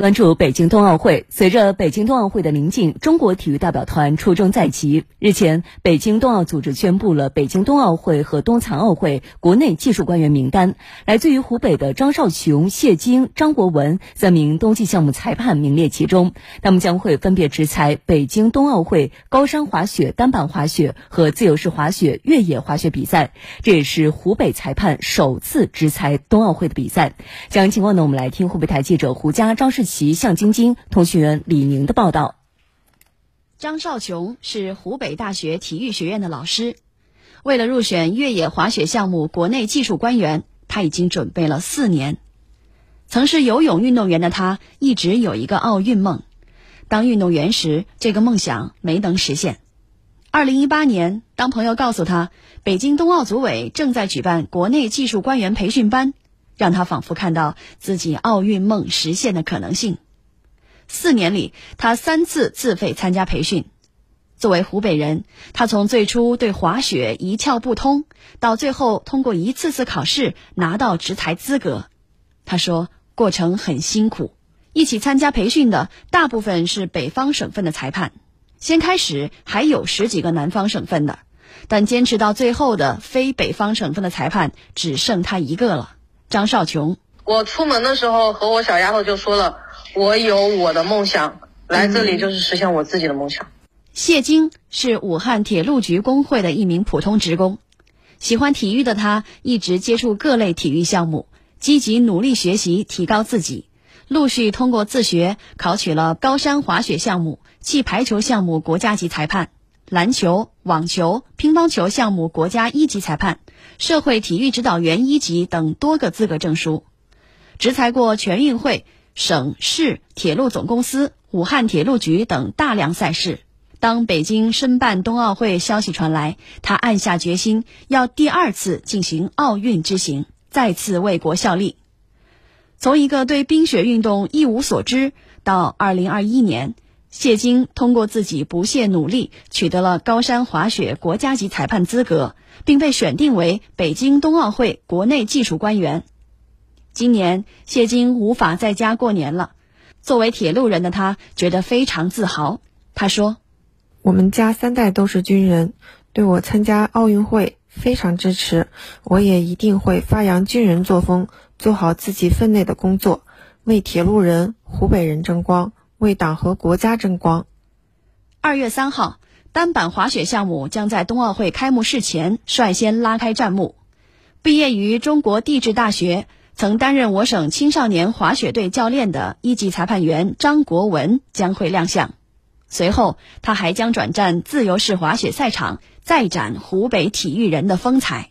关注北京冬奥会，随着北京冬奥会的临近，中国体育代表团出征在即。日前，北京冬奥组织宣布了北京冬奥会和冬残奥会国内技术官员名单，来自于湖北的张少琼、谢晶、张国文三名冬季项目裁判名列其中。他们将会分别执裁北京冬奥会高山滑雪、单板滑雪和自由式滑雪、越野滑雪比赛。这也是湖北裁判首次执裁冬奥会的比赛。详细情况呢，我们来听湖北台记者胡佳、张世。其向晶晶通讯员李宁的报道。张少琼是湖北大学体育学院的老师，为了入选越野滑雪项目国内技术官员，他已经准备了四年。曾是游泳运动员的他，一直有一个奥运梦。当运动员时，这个梦想没能实现。二零一八年，当朋友告诉他，北京冬奥组委正在举办国内技术官员培训班。让他仿佛看到自己奥运梦实现的可能性。四年里，他三次自费参加培训。作为湖北人，他从最初对滑雪一窍不通，到最后通过一次次考试拿到执裁资格。他说，过程很辛苦。一起参加培训的大部分是北方省份的裁判，先开始还有十几个南方省份的，但坚持到最后的非北方省份的裁判只剩他一个了。张少琼，我出门的时候和我小丫头就说了，我有我的梦想，来这里就是实现我自己的梦想。谢晶是武汉铁路局工会的一名普通职工，喜欢体育的他一直接触各类体育项目，积极努力学习，提高自己，陆续通过自学考取了高山滑雪项目、气排球项目国家级裁判。篮球、网球、乒乓球项目国家一级裁判、社会体育指导员一级等多个资格证书，执裁过全运会、省市铁路总公司、武汉铁路局等大量赛事。当北京申办冬奥会消息传来，他暗下决心要第二次进行奥运之行，再次为国效力。从一个对冰雪运动一无所知，到二零二一年。谢晶通过自己不懈努力，取得了高山滑雪国家级裁判资格，并被选定为北京冬奥会国内技术官员。今年，谢晶无法在家过年了。作为铁路人的他，觉得非常自豪。他说：“我们家三代都是军人，对我参加奥运会非常支持。我也一定会发扬军人作风，做好自己分内的工作，为铁路人、湖北人争光。”为党和国家争光。二月三号，单板滑雪项目将在冬奥会开幕式前率先拉开战幕。毕业于中国地质大学、曾担任我省青少年滑雪队教练的一级裁判员张国文将会亮相。随后，他还将转战自由式滑雪赛场，再展湖北体育人的风采。